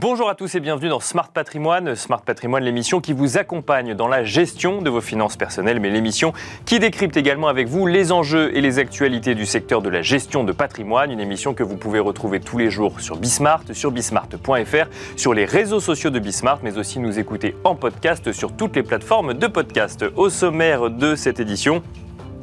Bonjour à tous et bienvenue dans Smart Patrimoine. Smart Patrimoine, l'émission qui vous accompagne dans la gestion de vos finances personnelles, mais l'émission qui décrypte également avec vous les enjeux et les actualités du secteur de la gestion de patrimoine. Une émission que vous pouvez retrouver tous les jours sur Bismart, sur bismart.fr, sur les réseaux sociaux de Bismart, mais aussi nous écouter en podcast sur toutes les plateformes de podcast. Au sommaire de cette édition,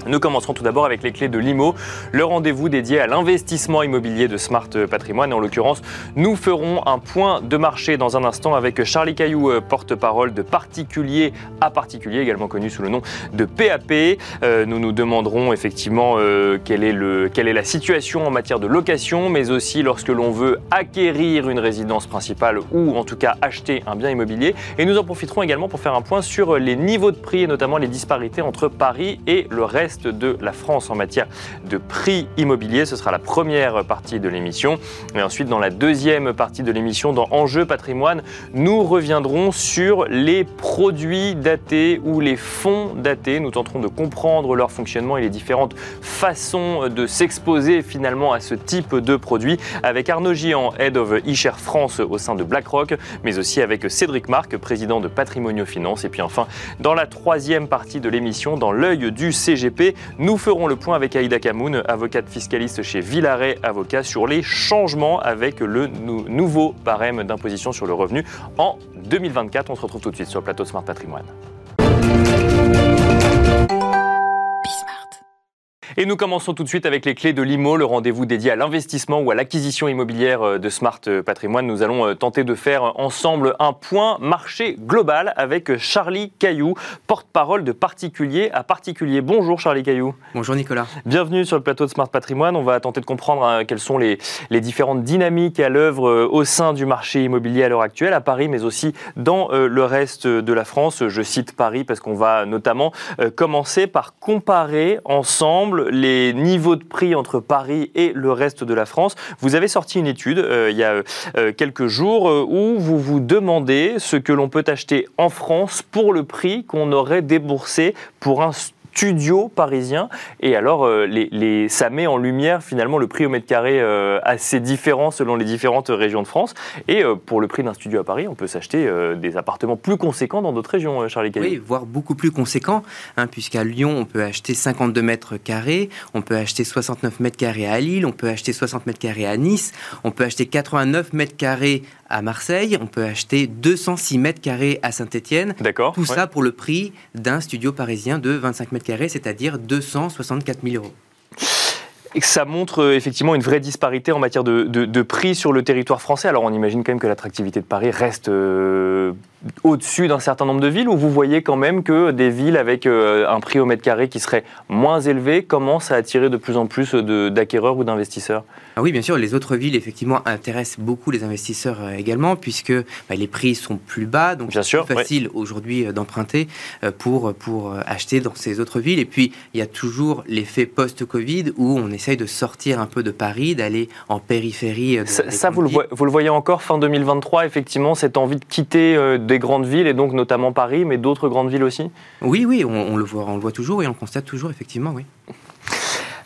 nous commencerons tout d'abord avec les clés de l'IMO, le rendez-vous dédié à l'investissement immobilier de Smart Patrimoine. En l'occurrence, nous ferons un point de marché dans un instant avec Charlie Caillou, euh, porte-parole de particulier à particulier, également connu sous le nom de PAP. Euh, nous nous demanderons effectivement euh, est le, quelle est la situation en matière de location, mais aussi lorsque l'on veut acquérir une résidence principale ou en tout cas acheter un bien immobilier. Et nous en profiterons également pour faire un point sur les niveaux de prix et notamment les disparités entre Paris et le reste de la France en matière de prix immobilier. Ce sera la première partie de l'émission. Et ensuite, dans la deuxième partie de l'émission, dans Enjeux patrimoine, nous reviendrons sur les produits datés ou les fonds datés. Nous tenterons de comprendre leur fonctionnement et les différentes façons de s'exposer finalement à ce type de produits avec Arnaud Gian, Head of eShare France au sein de BlackRock, mais aussi avec Cédric Marc, président de Patrimonio Finance. Et puis enfin, dans la troisième partie de l'émission, dans l'œil du CGP, nous ferons le point avec Aïda Kamoun, avocate fiscaliste chez Villaret Avocat, sur les changements avec le nouveau barème d'imposition sur le revenu en 2024. On se retrouve tout de suite sur le plateau Smart Patrimoine. Et nous commençons tout de suite avec les clés de l'IMO, le rendez-vous dédié à l'investissement ou à l'acquisition immobilière euh, de Smart euh, Patrimoine. Nous allons euh, tenter de faire ensemble un point marché global avec Charlie Caillou, porte-parole de particulier à particulier. Bonjour Charlie Caillou. Bonjour Nicolas. Bienvenue sur le plateau de Smart Patrimoine. On va tenter de comprendre quelles sont les, les différentes dynamiques à l'œuvre au sein du marché immobilier à l'heure actuelle, à Paris, mais aussi dans le reste de la France. Je cite Paris parce qu'on va notamment commencer par comparer ensemble les niveaux de prix entre Paris et le reste de la France. Vous avez sorti une étude euh, il y a euh, quelques jours euh, où vous vous demandez ce que l'on peut acheter en France pour le prix qu'on aurait déboursé pour un studio parisien. Et alors, euh, les, ça met en lumière finalement le prix au mètre carré euh, assez différent selon les différentes régions de France. Et euh, pour le prix d'un studio à Paris, on peut s'acheter des appartements plus conséquents dans d'autres régions, Charlie Caillou. Oui, voire beaucoup plus conséquents, hein, puisqu'à Lyon, on peut acheter 52 mètres carrés, on peut acheter 69 mètres carrés à Lille, on peut acheter 60 mètres carrés à Nice, on peut acheter 89 mètres carrés à Marseille, on peut acheter 206 mètres carrés à Saint-Étienne. D'accord. Tout ça pour le prix d'un studio parisien de 25 mètres carrés, c'est-à-dire 264 000 euros et ça montre euh, effectivement une vraie disparité en matière de, prix sur le territoire français. Alors on imagine quand même que l'attractivité de Paris reste euh, au-dessus d'un certain nombre de villes, ou vous voyez quand même que des villes avec euh, un prix au mètre carré qui serait moins élevé commencent à attirer de plus en plus d'acquéreurs ou d'investisseurs? Ah oui, bien sûr, les autres villes, effectivement, intéressent beaucoup les investisseurs euh, également, puisque bah, les prix sont plus bas, donc c'est plus facile aujourd'hui euh, d'emprunter pour, pour acheter dans ces autres villes. Et puis, il y a toujours l'effet post-Covid où on essaye de sortir un peu de Paris, d'aller en périphérie. ça, vous, le vous le, voyez encore fin 2023, effectivement, cette envie de quitter des grandes villes, et donc notamment Paris, mais d'autres grandes villes aussi? Oui, oui, on, le voit, on le voit toujours et on le constate toujours, effectivement, oui.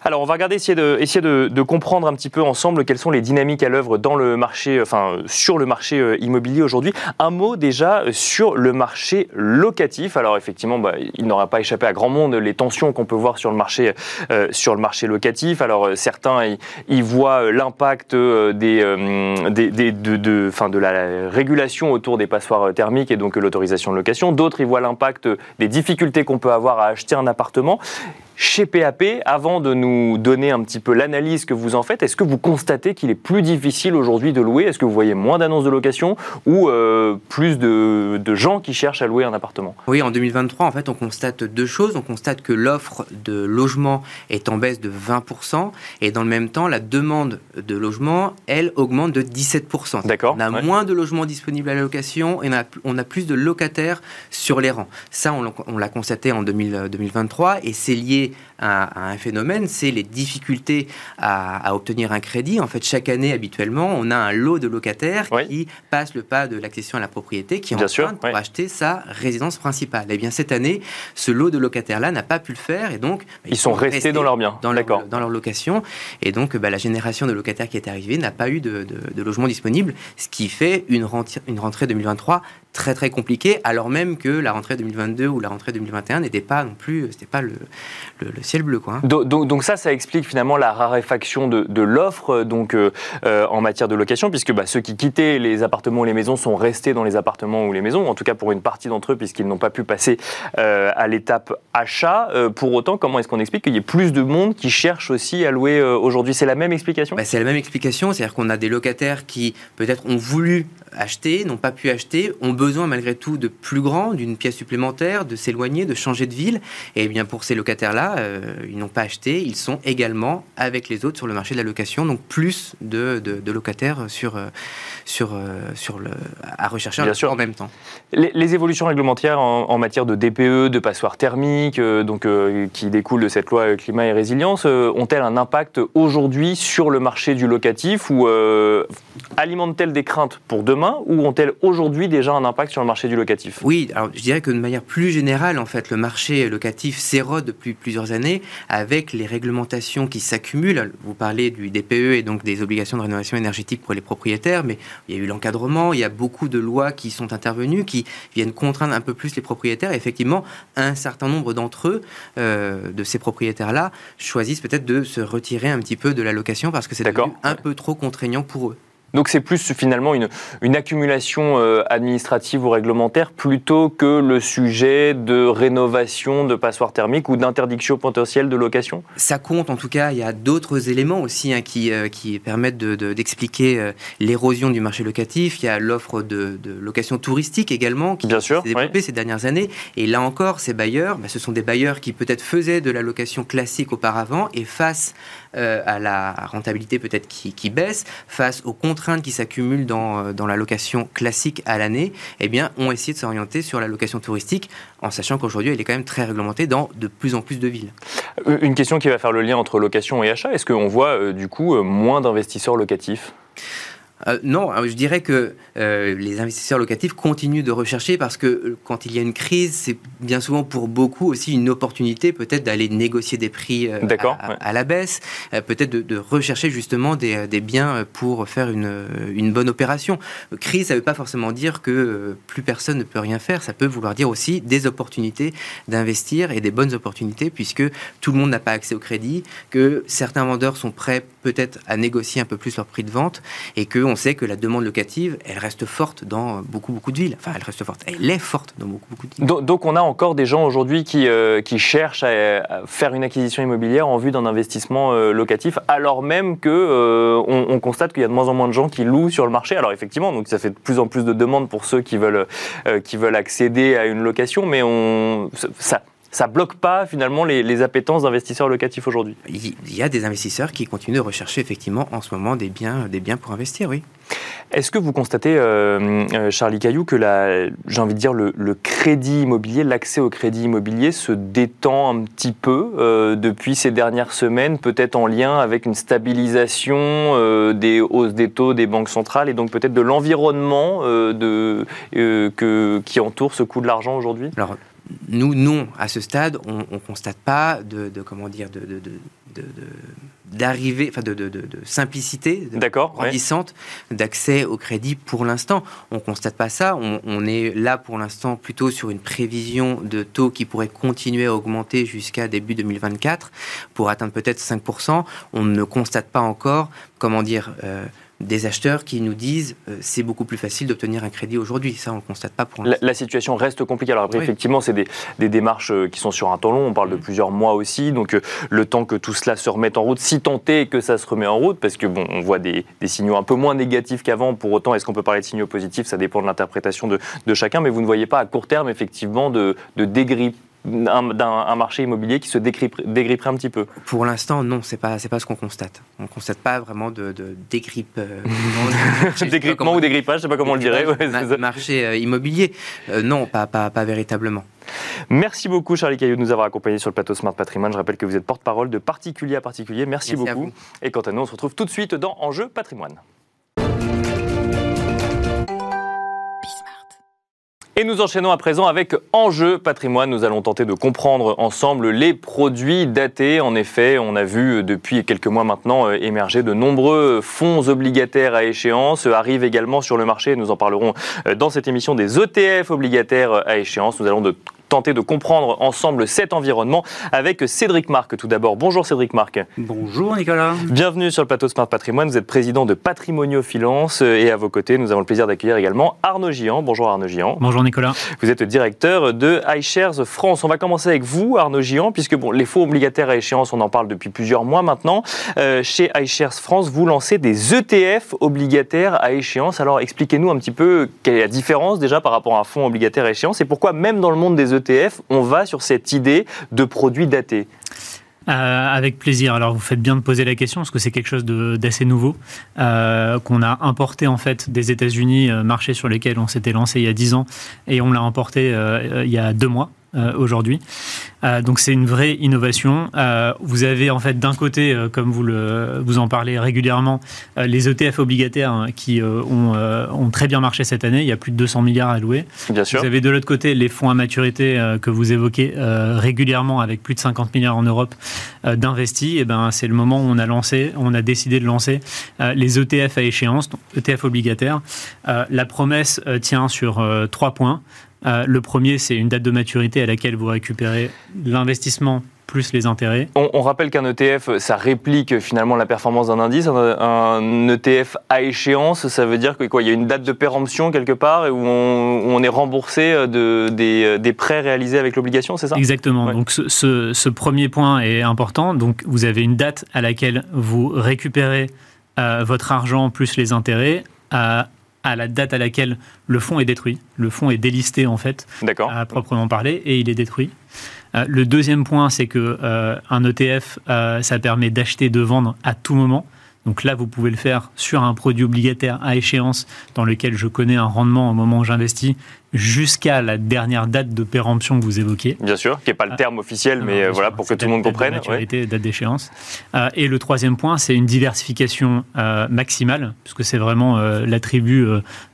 Alors, on va regarder, essayer de, comprendre un petit peu ensemble quelles sont les dynamiques à l'œuvre dans le marché, enfin, sur le marché euh, immobilier aujourd'hui. Un mot déjà sur le marché locatif. Alors, effectivement, bah, il n'aura pas échappé à grand monde les tensions qu'on peut voir sur le marché, euh, sur le marché locatif. Alors, euh, certains y, voient l'impact des, de, de la régulation autour des passoires thermiques et donc l'autorisation de location. D'autres y voient l'impact des difficultés qu'on peut avoir à acheter un appartement. Chez PAP, avant de nous donner un petit peu l'analyse que vous en faites, est-ce que vous constatez qu'il est plus difficile aujourd'hui de louer? Est-ce que vous voyez moins d'annonces de location ou euh, plus de, gens qui cherchent à louer un appartement? Oui, en 2023, en fait, on constate deux choses. On constate que l'offre de logement est en baisse de 20% et dans le même temps, la demande de logement, elle, augmente de 17%. D'accord. On a moins de logements disponibles à la location et on a, plus de locataires sur les rangs. Ça, on, l'a constaté en 2023 et c'est lié à, un phénomène, c'est les difficultés à, obtenir un crédit. En fait, chaque année, habituellement, on a un lot de locataires qui passent le pas de l'accession à la propriété, qui empruntent pour acheter sa résidence principale. Et eh bien, cette année, ce lot de locataires-là n'a pas pu le faire, et donc ils, sont restés, dans leur bien, dans leur, dans leur location, et donc bah, la génération de locataires qui est arrivée n'a pas eu de, de, logement disponible, ce qui fait une rentrée, une rentrée 2023 très très compliquée, alors même que la rentrée 2022 ou la rentrée 2021 n'était pas non plus, c'était pas le, le, ciel bleu. Quoi. Hein. Donc, donc, ça, ça explique finalement la raréfaction de, de l'offre donc euh, euh, en matière de location, puisque bah, ceux qui quittaient les appartements ou les maisons sont restés dans les appartements ou les maisons, en tout cas pour une partie d'entre eux, puisqu'ils n'ont pas pu passer euh, à l'étape achat. pour autant, comment est-ce qu'on explique qu'il y ait plus de monde qui cherche aussi à louer aujourd'hui? C'est la même explication? Bah, C'est la même explication, c'est-à-dire qu'on a des locataires qui peut-être ont voulu acheter, n'ont pas pu acheter, ont besoin malgré tout de plus grand, d'une pièce supplémentaire, de s'éloigner, de changer de ville. Et bien pour ces locataires-là, euh, ils n'ont pas acheté, ils sont également avec les autres sur le marché de la location, donc plus de, locataires sur, euh, sur, euh, sur le, à rechercher en même temps. Les, évolutions réglementaires en, matière de DPE, de passoires thermiques, donc, qui découlent de cette loi climat et résilience, ont-elles un impact aujourd'hui sur le marché du locatif ou alimentent-elles des craintes pour demain ou ont-elles aujourd'hui déjà un impact sur le marché du locatif? Oui, alors je dirais que de manière plus générale, en fait, le marché locatif s'érode depuis plusieurs années avec les réglementations qui s'accumulent. Vous parlez du DPE et donc des obligations de rénovation énergétique pour les propriétaires, mais il y a eu l'encadrement, il y a beaucoup de lois qui sont intervenues qui viennent contraindre un peu plus les propriétaires. effectivement, un certain nombre d'entre eux, euh, de ces propriétaires-là, choisissent peut-être de se retirer un petit peu de la location parce que c'est devenu un peu trop contraignant pour eux. Donc c'est plus finalement une, une accumulation euh, administrative ou réglementaire plutôt que le sujet de rénovation de passoires thermiques ou d'interdiction potentielle de location? Ça compte en tout cas, il y a d'autres éléments aussi hein, qui, euh, qui permettent d'expliquer de, euh, l'érosion du marché locatif. Il y a l'offre de, de, location touristique également qui s'est développée ces dernières années. Et là encore, ces bailleurs, bah, ce sont des bailleurs qui peut-être faisaient de la location classique auparavant et face à la rentabilité peut-être qui, baisse, face au compte qui s'accumulent dans, euh, dans la location classique à l'année, eh bien, ont essayé de s'orienter sur la location touristique, en sachant qu'aujourd'hui, elle est quand même très réglementée dans de plus en plus de villes. Euh, une question qui va faire le lien entre location et achat, est-ce qu'on voit euh, du coup moins d'investisseurs locatifs? Euh, non, je dirais que euh, les investisseurs locatifs continuent de rechercher parce que euh, quand il y a une crise, c'est bien souvent pour beaucoup aussi une opportunité peut-être d'aller négocier des prix à, la baisse, peut-être de, rechercher justement des, biens pour faire une, une, bonne opération. Crise, ça ne veut pas forcément dire que plus personne ne peut rien faire, ça peut vouloir dire aussi des opportunités d'investir et des bonnes opportunités puisque tout le monde n'a pas accès au crédit, que certains vendeurs sont prêts peut-être à négocier un peu plus leur prix de vente et que on sait que la demande locative, elle reste forte dans beaucoup, beaucoup de villes. Enfin, elle reste forte. Elle est forte dans beaucoup, beaucoup de villes. Donc, on a encore des gens aujourd'hui qui, euh, qui cherchent à, faire une acquisition immobilière en vue d'un investissement euh, locatif, alors même que euh, on, constate qu'il y a de moins en moins de gens qui louent sur le marché. Alors effectivement, donc ça fait de plus en plus de demandes pour ceux qui veulent, qui veulent accéder à une location, mais on, ça, ça bloque pas finalement les, appétences d'investisseurs locatifs aujourd'hui Il y a des investisseurs qui continuent de rechercher effectivement en ce moment des biens, des biens pour investir, oui. Est-ce que vous constatez, euh, euh, Charlie Caillou, que j'ai envie de dire le, crédit immobilier, l'accès au crédit immobilier se détend un petit peu euh, depuis ces dernières semaines, peut-être en lien avec une stabilisation des hausses des taux des banques centrales et donc peut-être de l'environnement qui entoure ce coût de l'argent aujourd'hui? Nous, non, à ce stade, on ne constate pas de, comment dire, de, d'arriver, enfin de, de, de, simplicité grandissante d'accès au crédit pour l'instant. On ne constate pas ça. On, on, est là pour l'instant plutôt sur une prévision de taux qui pourrait continuer à augmenter jusqu'à début 2024 pour atteindre peut-être 5%. On ne constate pas encore, comment dire, euh, des acheteurs qui nous disent euh, c'est beaucoup plus facile d'obtenir un crédit aujourd'hui. Ça, on ne le constate pas pour la, la, situation reste compliquée. Alors après, effectivement, c'est des, démarches euh, qui sont sur un temps long. On parle de mm. plusieurs mois aussi. Donc euh, le temps que tout cela se remette en route, si tant est que ça se remet en route, parce que bon, on voit des, signaux un peu moins négatifs qu'avant. Pour autant, est-ce qu'on peut parler de signaux positifs? Ça dépend de l'interprétation de, chacun. Mais vous ne voyez pas à court terme, effectivement, de, de d'un marché immobilier qui se dégripperait un petit peu Pour l'instant, non, c'est pas pas ce qu'on constate. On constate pas vraiment de, de dégrippe. Euh, Dégrippement ou dégrippage, je sais pas comment on le dirait. Ouais, marché euh, immobilier, euh, non, pas, pas, pas véritablement. Merci beaucoup Charlie Caillou de nous avoir accompagnés sur le plateau Smart Patrimoine. Je rappelle que vous êtes porte-parole de particulier à particulier. Merci, Merci beaucoup. Et quant à nous, on se retrouve tout de suite dans Enjeu Patrimoine. Et nous enchaînons à présent avec Enjeu patrimoine. Nous allons tenter de comprendre ensemble les produits datés. En effet, on a vu depuis quelques mois maintenant euh, émerger de nombreux fonds obligataires à échéance. Arrivent également sur le marché, nous en parlerons euh, dans cette émission, des ETF obligataires à échéance. Nous allons de tenter de comprendre ensemble cet environnement avec Cédric Marc tout d'abord. Bonjour Cédric Marc. Bonjour Nicolas. Bienvenue sur le plateau Smart Patrimoine. Vous êtes président de Patrimonio Finance et à vos côtés, nous avons le plaisir d'accueillir également Arnaud Gian. Bonjour Arnaud Gian. Bonjour Nicolas. Vous êtes directeur de iShares France. On va commencer avec vous Arnaud Gian puisque bon, les faux obligataires à échéance, on en parle depuis plusieurs mois maintenant. Euh, chez iShares France, vous lancez des ETF obligataires à échéance. Alors expliquez-nous un petit peu quelle est la différence déjà par rapport à un fonds obligataire à échéance et pourquoi même dans le monde des ETF On va sur cette idée de produits datés euh, avec plaisir. Alors vous faites bien de poser la question parce que c'est quelque chose d'assez nouveau euh, qu'on a importé en fait des États-Unis, euh, marché sur lesquels on s'était lancé il y a 10 ans et on l'a importé il y a deux mois. Euh, aujourd'hui. Euh, donc c'est une vraie innovation. Euh, vous avez en fait d'un côté, comme vous, le, vous en parlez régulièrement, les ETF obligataires hein, qui ont, ont, très bien marché cette année. Il y a plus de 200 milliards à louer. Bien sûr. Vous avez de l'autre côté les fonds à maturité que vous évoquez régulièrement avec plus de 50 milliards en Europe d'investis. Et ben c'est le moment où on a lancé, on a décidé de lancer les ETF à échéance, donc ETF obligataires. la promesse tient sur trois points. Euh, le premier, c'est une date de maturité à laquelle vous récupérez l'investissement plus les intérêts. On, rappelle qu'un ETF, ça réplique finalement la performance d'un indice. Un, ETF à échéance, ça veut dire qu'il y a une date de péremption quelque part où on, est remboursé de, des, prêts réalisés avec l'obligation, c'est ça? Exactement. Donc ce, premier point est important. Donc vous avez une date à laquelle vous récupérez euh, votre argent plus les intérêts. à à la date à laquelle le fonds est détruit. Le fonds est délisté en fait, à proprement parler, et il est détruit. Euh, le deuxième point, c'est que euh, un ETF, euh, ça permet d'acheter, de vendre à tout moment. Donc là, vous pouvez le faire sur un produit obligataire à échéance dans lequel je connais un rendement au moment où j'investis jusqu'à la dernière date de péremption que vous évoquez. Bien sûr, qui n'est pas le terme officiel, mais euh, voilà, pour que tout le monde comprenne. Maturité, date d'échéance. Euh, et le troisième point, c'est une diversification euh, maximale, puisque c'est vraiment l'attribut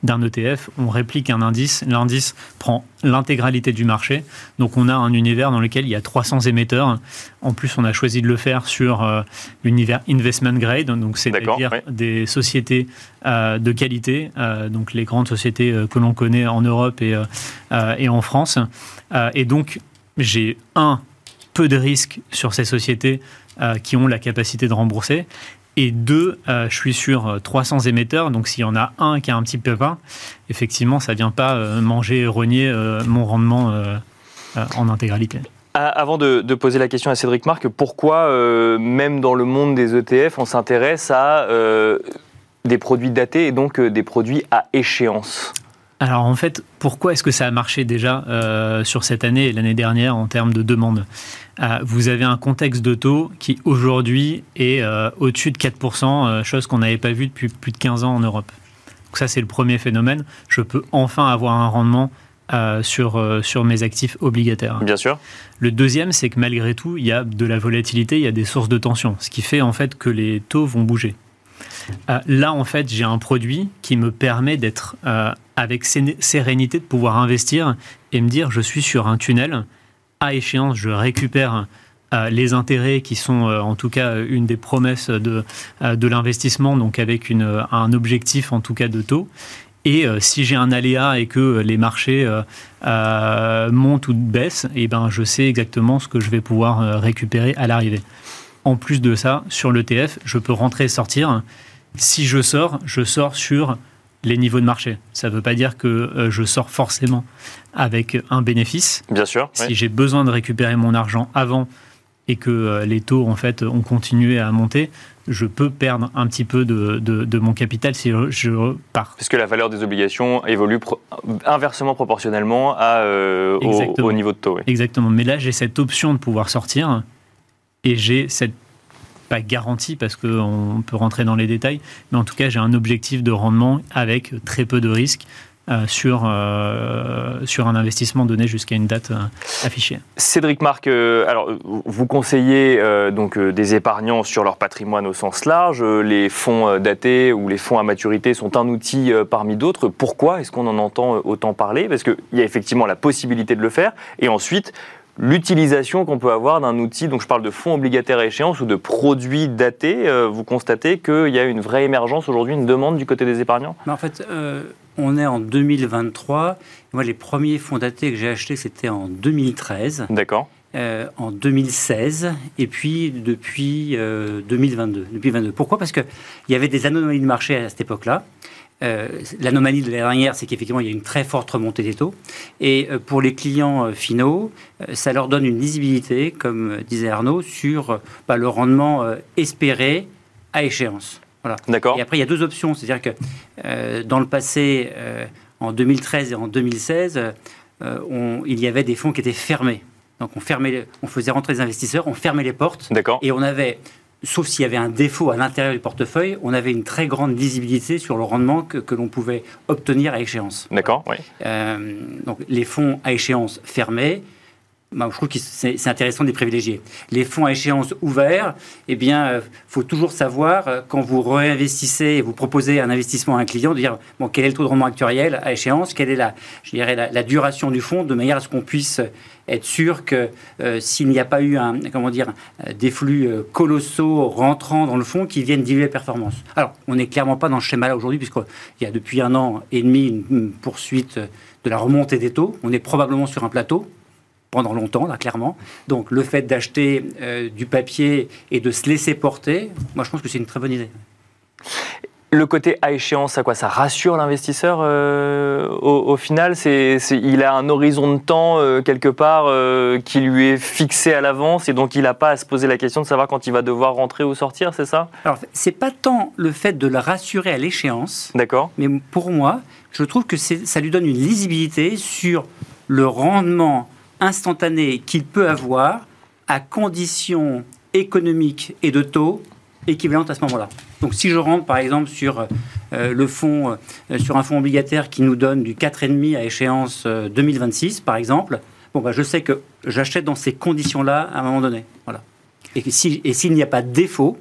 d'un ETF. On réplique un indice, l'indice prend l'intégralité du marché. Donc on a un univers dans lequel il y a 300 émetteurs. En plus, on a choisi de le faire sur l'univers investment grade, donc c'est-à-dire des sociétés de qualité, donc les grandes sociétés que l'on connaît en Europe et, en France. et donc j'ai un peu de risque sur ces sociétés qui ont la capacité de rembourser. Et deux, je suis sur 300 émetteurs, donc s'il y en a un qui a un petit pépin, effectivement, ça ne vient pas manger, renier mon rendement en intégralité. Avant de, poser la question à Cédric Marc, pourquoi, même dans le monde des ETF, on s'intéresse à des produits datés et donc des produits à échéance alors en fait, pourquoi est-ce que ça a marché déjà euh, sur cette année et l'année dernière en termes de demande? Euh, Vous avez un contexte de taux qui aujourd'hui est euh, au-dessus de 4%, chose qu'on n'avait pas vue depuis plus de 15 ans en Europe. Donc ça c'est le premier phénomène. Je peux enfin avoir un rendement sur, sur mes actifs obligataires. Bien sûr. Le deuxième, c'est que malgré tout, il y a de la volatilité, il y a des sources de tension, ce qui fait en fait que les taux vont bouger. Euh, là, en fait, j'ai un produit qui me permet d'être euh, avec sérénité, de pouvoir investir et me dire, je suis sur un tunnel. À échéance, je récupère euh, les intérêts qui sont en tout cas une des promesses de, de l'investissement, donc avec un objectif en tout cas de taux. Et si j'ai un aléa et que les marchés montent ou baissent, eh ben, je sais exactement ce que je vais pouvoir récupérer à l'arrivée. En plus de ça, sur l'ETF, je peux rentrer et sortir si je sors, je sors sur les niveaux de marché. Ça ne veut pas dire que euh, je sors forcément avec un bénéfice. Bien sûr. Si j'ai besoin de récupérer mon argent avant, et que les taux en fait ont continué à monter, je peux perdre un petit peu de, mon capital si je, pars. Parce que la valeur des obligations évolue inversement proportionnellement à, au, niveau de taux. Exactement. Mais là, j'ai cette option de pouvoir sortir et j'ai cette pas garantie parce qu'on peut rentrer dans les détails, mais en tout cas j'ai un objectif de rendement avec très peu de risques euh, sur, euh, sur un investissement donné jusqu'à une date euh, affichée. Cédric Marc, alors vous conseillez donc des épargnants sur leur patrimoine au sens large. Les fonds datés ou les fonds à maturité sont un outil parmi d'autres. Pourquoi est-ce qu'on en entend autant parler? Parce qu'il y a effectivement la possibilité de le faire. Et ensuite, l'utilisation qu'on peut avoir d'un outil, donc je parle de fonds obligataires à échéance ou de produits datés, euh, vous constatez qu'il y a une vraie émergence aujourd'hui, une demande du côté des épargnants? En fait, euh, on est en 2023. Moi, les premiers fonds datés que j'ai achetés, c'était en 2013. D'accord. Euh, en 2016 et puis depuis 2022. Depuis 22. Pourquoi? Parce qu'il y avait des anomalies de marché à cette époque-là. Euh, l'anomalie de l'année dernière, c'est qu'effectivement, il y a une très forte remontée des taux. Et euh, pour les clients euh, finaux, ça leur donne une lisibilité, comme disait Arnaud, sur bah, le rendement espéré à échéance. Voilà. D'accord. Et après, il y a deux options. C'est-à-dire que dans le passé, en 2013 et en 2016, il y avait des fonds qui étaient fermés. Donc on, fermait, on faisait rentrer les investisseurs, on fermait les portes. Et on avait sauf s'il y avait un défaut à l'intérieur du portefeuille, on avait une très grande lisibilité sur le rendement que, l'on pouvait obtenir à échéance. D'accord, oui. Euh, donc les fonds à échéance fermés, bah, je trouve que c'est intéressant de les privilégier. Les fonds à échéance ouverts, eh bien, euh, faut toujours savoir euh, quand vous réinvestissez et vous proposez un investissement à un client, de dire quel est le taux de rendement actuel à échéance, quelle est la, je dirais, la duration du fonds, de manière à ce qu'on puisse être sûr que euh, s'il n'y a pas eu un, comment dire, euh, des flux euh, colossaux rentrant dans le fond qui viennent diluer les performances. Alors, on n'est clairement pas dans ce schéma-là aujourd'hui, puisqu'il y a depuis un an et demi une, poursuite de la remontée des taux. On est probablement sur un plateau pendant longtemps, là, clairement. Donc, le fait d'acheter du papier et de se laisser porter, moi, je pense que c'est une très bonne idée. Le côté à échéance, à quoi ça rassure l'investisseur euh, au, final? C'est, Il a un horizon de temps euh, quelque part euh, qui lui est fixé à l'avance et donc il n'a pas à se poser la question de savoir quand il va devoir rentrer ou sortir, c'est ça? Alors, c'est pas tant le fait de le rassurer à l'échéance. D'accord. Mais pour moi, je trouve que ça lui donne une lisibilité sur le rendement instantané qu'il peut avoir à conditions économiques et de taux équivalentes à ce moment-là. Donc si je rentre par exemple sur euh, le euh, sur un fonds obligataire qui nous donne du 4,5 à échéance 2026 euh, par exemple, bon, bah, je sais que j'achète dans ces conditions-là à un moment donné. Voilà. Et s'il et s'il n'y a pas de défaut,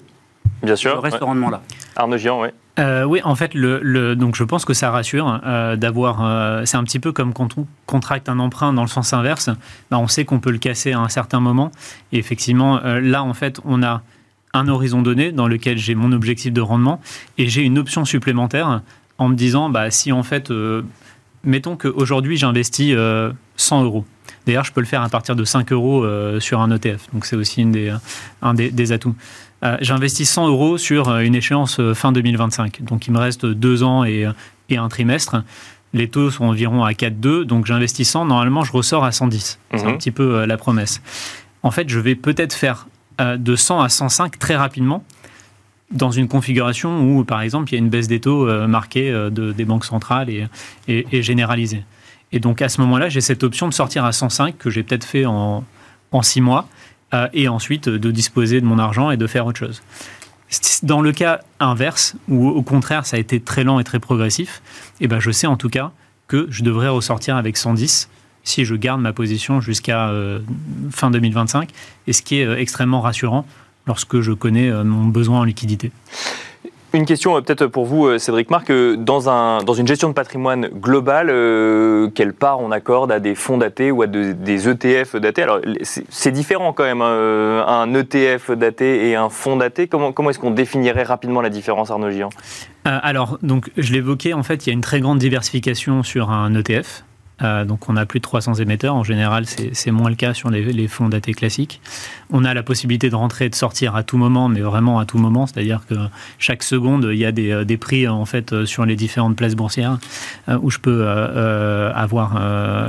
Bien sûr, je reste au rendement là. Arnaud Giant, oui. oui, en fait, le, donc je pense que ça rassure d'avoir. c'est un petit peu comme quand on contracte un emprunt dans le sens inverse. Bah, on sait qu'on peut le casser à un certain moment. Et effectivement, là, en fait, on a un horizon donné dans lequel j'ai mon objectif de rendement et j'ai une option supplémentaire en me disant bah, si en fait, euh, mettons qu'aujourd'hui j'investis 100 euh, euros. D'ailleurs, je peux le faire à partir de 5 euros euh, sur un ETF, donc c'est aussi une des, un des, atouts. J'investis 100 euros sur une échéance fin 2025, donc il me reste deux ans et, et un trimestre. Les taux sont environ à 4,2, donc j'investis 100. Normalement, je ressors à 110. C'est un mhm. petit peu la promesse. En fait, je vais peut-être faire euh, de 100 à 105 très rapidement dans une configuration où, par exemple, il y a une baisse des taux euh, marquée euh, de, des banques centrales et, et, généralisée. Et donc, à ce moment-là, j'ai cette option de sortir à 105 que j'ai peut-être fait en, en 6 mois et ensuite de disposer de mon argent et de faire autre chose. Dans le cas inverse, où au contraire, ça a été très lent et très progressif, eh ben, je sais en tout cas que je devrais ressortir avec 110 si je garde ma position jusqu'à euh, fin 2025, et ce qui est euh, extrêmement rassurant lorsque je connais euh, mon besoin en liquidité. Une question peut-être pour vous, Cédric Marc. Dans, un, dans une gestion de patrimoine globale, quelle part on accorde à des fonds datés ou à des ETF datés? Alors, c'est différent quand même, hein, un ETF daté et un fonds daté. Comment, comment est-ce qu'on définirait rapidement la différence, Arnaud Gian Alors, donc, je l'évoquais, en fait, il y a une très grande diversification sur un ETF. Euh, donc on a plus de 300 émetteurs. En général, c'est moins le cas sur les, fonds datés classiques. On a la possibilité de rentrer et de sortir à tout moment, mais vraiment à tout moment. C'est-à-dire que chaque seconde, il y a des, euh, prix en fait euh, sur les différentes places boursières où je peux avoir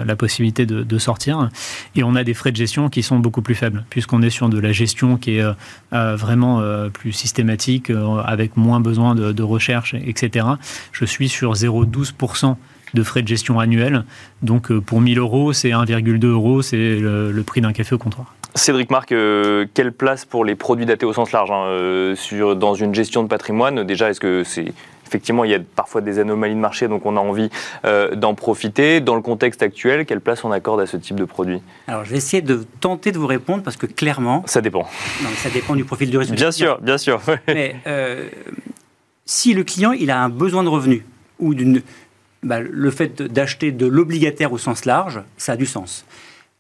la possibilité de, sortir. Et on a des frais de gestion qui sont beaucoup plus faibles, puisqu'on est sur de la gestion qui est vraiment plus systématique, avec moins besoin de, de recherche, etc. Je suis sur 0,12% de frais de gestion annuels. Donc euh, pour 1000 euros, c'est 1,2 euros, c'est le, prix d'un café au comptoir. Cédric Marc, euh, quelle place pour les produits datés au sens large hein, euh, sur, dans une gestion de patrimoine? Déjà, est-ce que c'est effectivement, il y a parfois des anomalies de marché, donc on a envie d'en profiter? Dans le contexte actuel, quelle place on accorde à ce type de produit? Alors, je vais essayer de tenter de vous répondre parce que clairement. Ça dépend. ça dépend du profil du risque. Bien sûr, bien sûr. Mais si le client il a un besoin de revenu ou d'une bah, le fait d'acheter de l'obligataire au sens large, ça a du sens.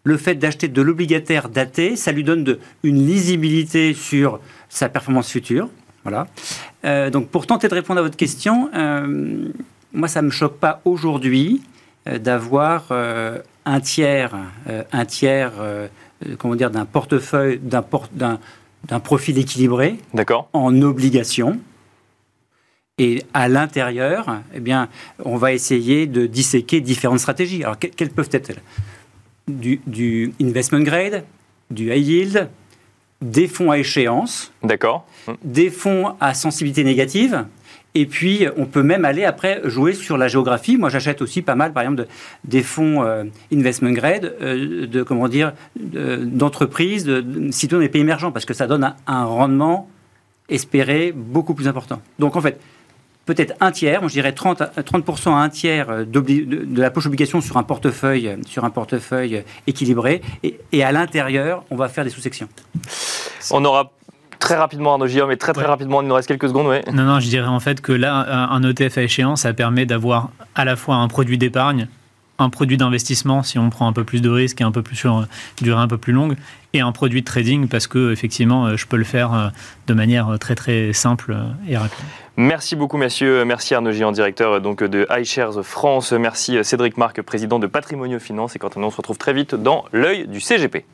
Le fait d'acheter de l'obligataire daté, ça lui donne une lisibilité sur sa performance future. Voilà. Euh, donc pour tenter de répondre à votre question, euh, moi ça ne me choque pas aujourd'hui euh, d'avoir un tiers, un tiers comment dire, d'un portefeuille, d'un profil équilibré en obligation. Et à l'intérieur, eh bien, on va essayer de disséquer différentes stratégies. Alors, quelles peuvent être-elles? Du, du, investment grade, du high yield, des fonds à échéance, d'accord, des fonds à sensibilité négative, et puis on peut même aller après jouer sur la géographie. Moi, j'achète aussi pas mal, par exemple, des fonds euh, investment grade, euh, de comment dire, d'entreprises, de, de, dans des pays émergents, parce que ça donne un, un rendement espéré beaucoup plus important. Donc en fait, peut-être un tiers, je dirais 30, 30 à un tiers de, de, la poche obligation sur un portefeuille, sur un portefeuille équilibré. Et, à l'intérieur, on va faire des sous-sections. On aura très rapidement, Arnaud Guillaume, mais très très rapidement, il nous reste quelques secondes. Non, non, je dirais en fait que là, un ETF à échéance, ça permet d'avoir à la fois un produit d'épargne, un produit d'investissement si on prend un peu plus de risques et un peu plus sur durée un peu plus longue, et un produit de trading parce que effectivement, je peux le faire euh, de manière très très simple et rapide. Merci beaucoup, messieurs. Merci Arnaud Gian, directeur donc, de iShares France. Merci Cédric Marc, président de Patrimonio Finance. Et quant à nous, on se retrouve très vite dans l'œil du CGP.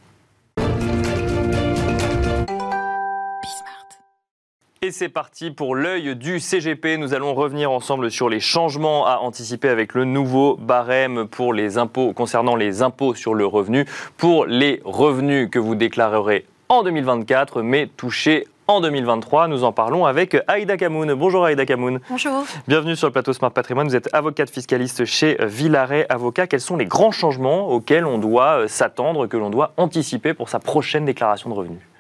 Et c'est parti pour l'œil du CGP. Nous allons revenir ensemble sur les changements à anticiper avec le nouveau barème pour les impôts concernant les impôts sur le revenu pour les revenus que vous déclarerez en 2024 mais touchés en 2023. Nous en parlons avec Aïda Kamoun. Bonjour Aïda Kamoun. Bonjour. Bienvenue sur le plateau Smart Patrimoine. Vous êtes avocate fiscaliste chez Villaret Avocat. Quels sont les grands changements auxquels on doit s'attendre, que l'on doit anticiper pour sa prochaine déclaration de revenus?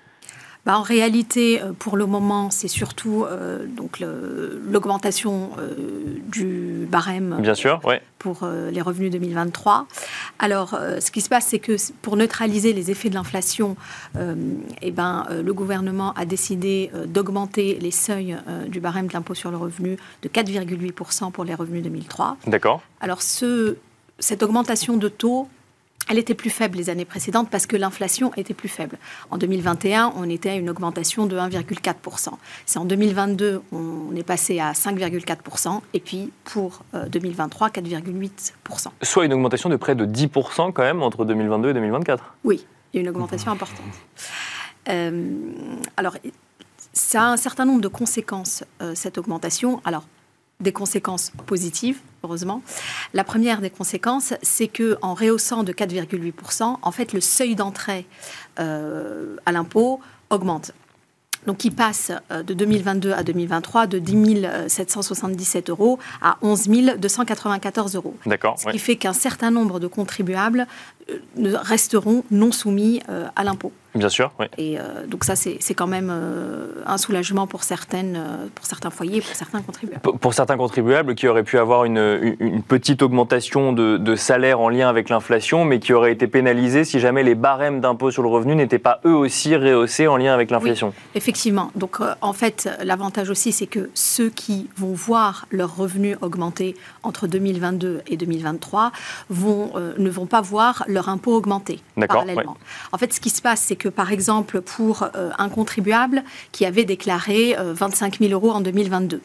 Bah, en réalité, euh, pour le moment, c'est surtout euh, donc l'augmentation euh, du barème Bien sûr, pour les revenus 2023. Alors, ce qui se passe, c'est que pour neutraliser les effets de l'inflation, eh ben, le gouvernement a décidé d'augmenter les seuils du barème de l'impôt sur le revenu de 4,8% pour les revenus 2003. D'accord. Alors, ce, cette augmentation de taux elle était plus faible les années précédentes parce que l'inflation était plus faible. En 2021, on était à une augmentation de 1,4%. C'est en 2022, on est passé à 5,4%. Et puis pour 2023, euh, 4,8%. Soit une augmentation de près de 10% quand même entre 2022 et 2024 Oui, il y a une augmentation importante. Euh, alors, ça a un certain nombre de conséquences, euh, cette augmentation. Alors, des conséquences positives, heureusement. La première des conséquences, c'est que en rehaussant de 4,8%, en fait, le seuil d'entrée euh, à l'impôt augmente. Donc, il passe euh, de 2022 à 2023 de 10 777 euros à 11 294 euros. D'accord. Ce qui fait qu'un certain nombre de contribuables euh, resteront non soumis à l'impôt. Bien sûr, oui. Et euh, donc ça, c'est quand même euh, un soulagement pour, certaines, euh, pour certains foyers, pour certains contribuables. Pour, certains contribuables qui auraient pu avoir une, une, petite augmentation de, de, salaire en lien avec l'inflation, mais qui auraient été pénalisés si jamais les barèmes d'impôt sur le revenu n'étaient pas eux aussi rehaussés en lien avec l'inflation. effectivement. Donc en fait, l'avantage aussi, c'est que ceux qui vont voir leurs revenus augmenter entre 2022 et 2023 vont, ne vont pas voir leur impôt augmenter parallèlement. En fait, ce qui se passe, c'est que, par exemple, pour euh, un contribuable qui avait déclaré 25 euh, 000 euros en 2022,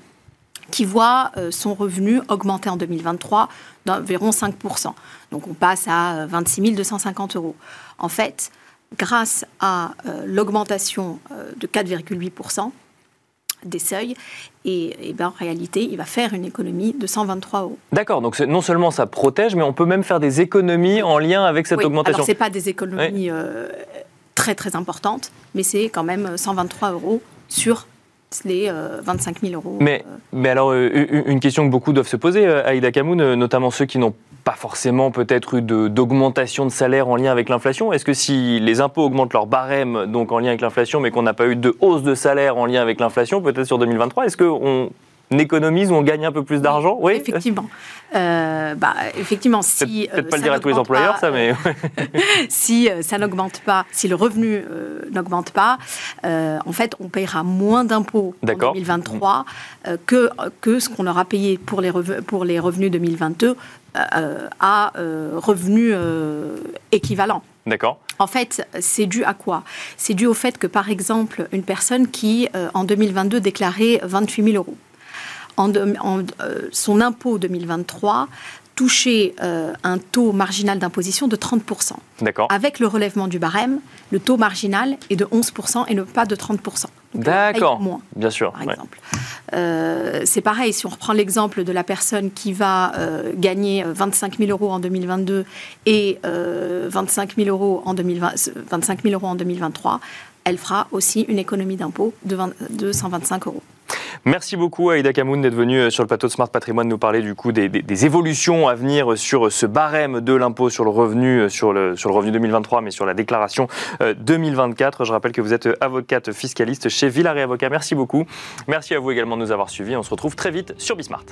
qui voit son revenu augmenter en 2023 d'environ 5%. Donc on passe à 26 250 euros. En fait, grâce à l'augmentation de 4,8%, des seuils. Et, ben, en réalité, il va faire une économie de 123 euros. D'accord, donc non seulement ça protège, mais on peut même faire des économies en lien avec cette augmentation. ce n'est pas des économies euh, très très importantes, mais c'est quand même 123 euros sur les 25 euh, 000 euros. Mais, euh. mais alors, une question que beaucoup doivent se poser, Aïda Kamoun, notamment ceux qui n'ont pas forcément peut-être eu d'augmentation de, salaire en lien avec l'inflation Est-ce que si les impôts augmentent leur barème, donc en lien avec l'inflation, mais qu'on n'a pas eu de hausse de salaire en lien avec l'inflation, peut-être sur 2023, est-ce qu'on économise ou on gagne un peu plus d'argent Oui, effectivement. Euh, bah, effectivement, si peut-être pas le dire à tous les employeurs, ça, mais si euh, ça n'augmente pas, si le revenu euh, n'augmente pas, en fait, on payera moins d'impôts en 2023 que que ce qu'on aura payé pour les pour les revenus 2022 à revenus équivalents. D'accord. En fait, c'est dû à quoi? C'est dû au fait que, par exemple, une personne qui, en 2022, déclarait 28 000 euros, en, euh, son impôt 2023 touchait euh, un taux marginal d'imposition de 30%. D'accord. Avec le relèvement du barème, le taux marginal est de 11% et ne pas de 30%. D'accord. Moins, Bien sûr. Par exemple. Euh, c'est pareil, si on reprend l'exemple de la personne qui va gagner 25 000 euros en 2022 et 25 000 euros en 25 000 euros en 2023, elle fera aussi une économie d'impôt de, de 125 euros. Merci beaucoup Aïda Kamoun d'être venue euh, sur le plateau de Smart Patrimoine nous parler du coup des, évolutions à venir sur ce barème de l'impôt sur le revenu, euh, sur le, sur le revenu 2023, mais sur la déclaration 2024. Euh, Je rappelle que vous êtes avocate fiscaliste chez Villare Avocat. Merci beaucoup. Merci à vous également de nous avoir suivis. On se retrouve très vite sur Bismart.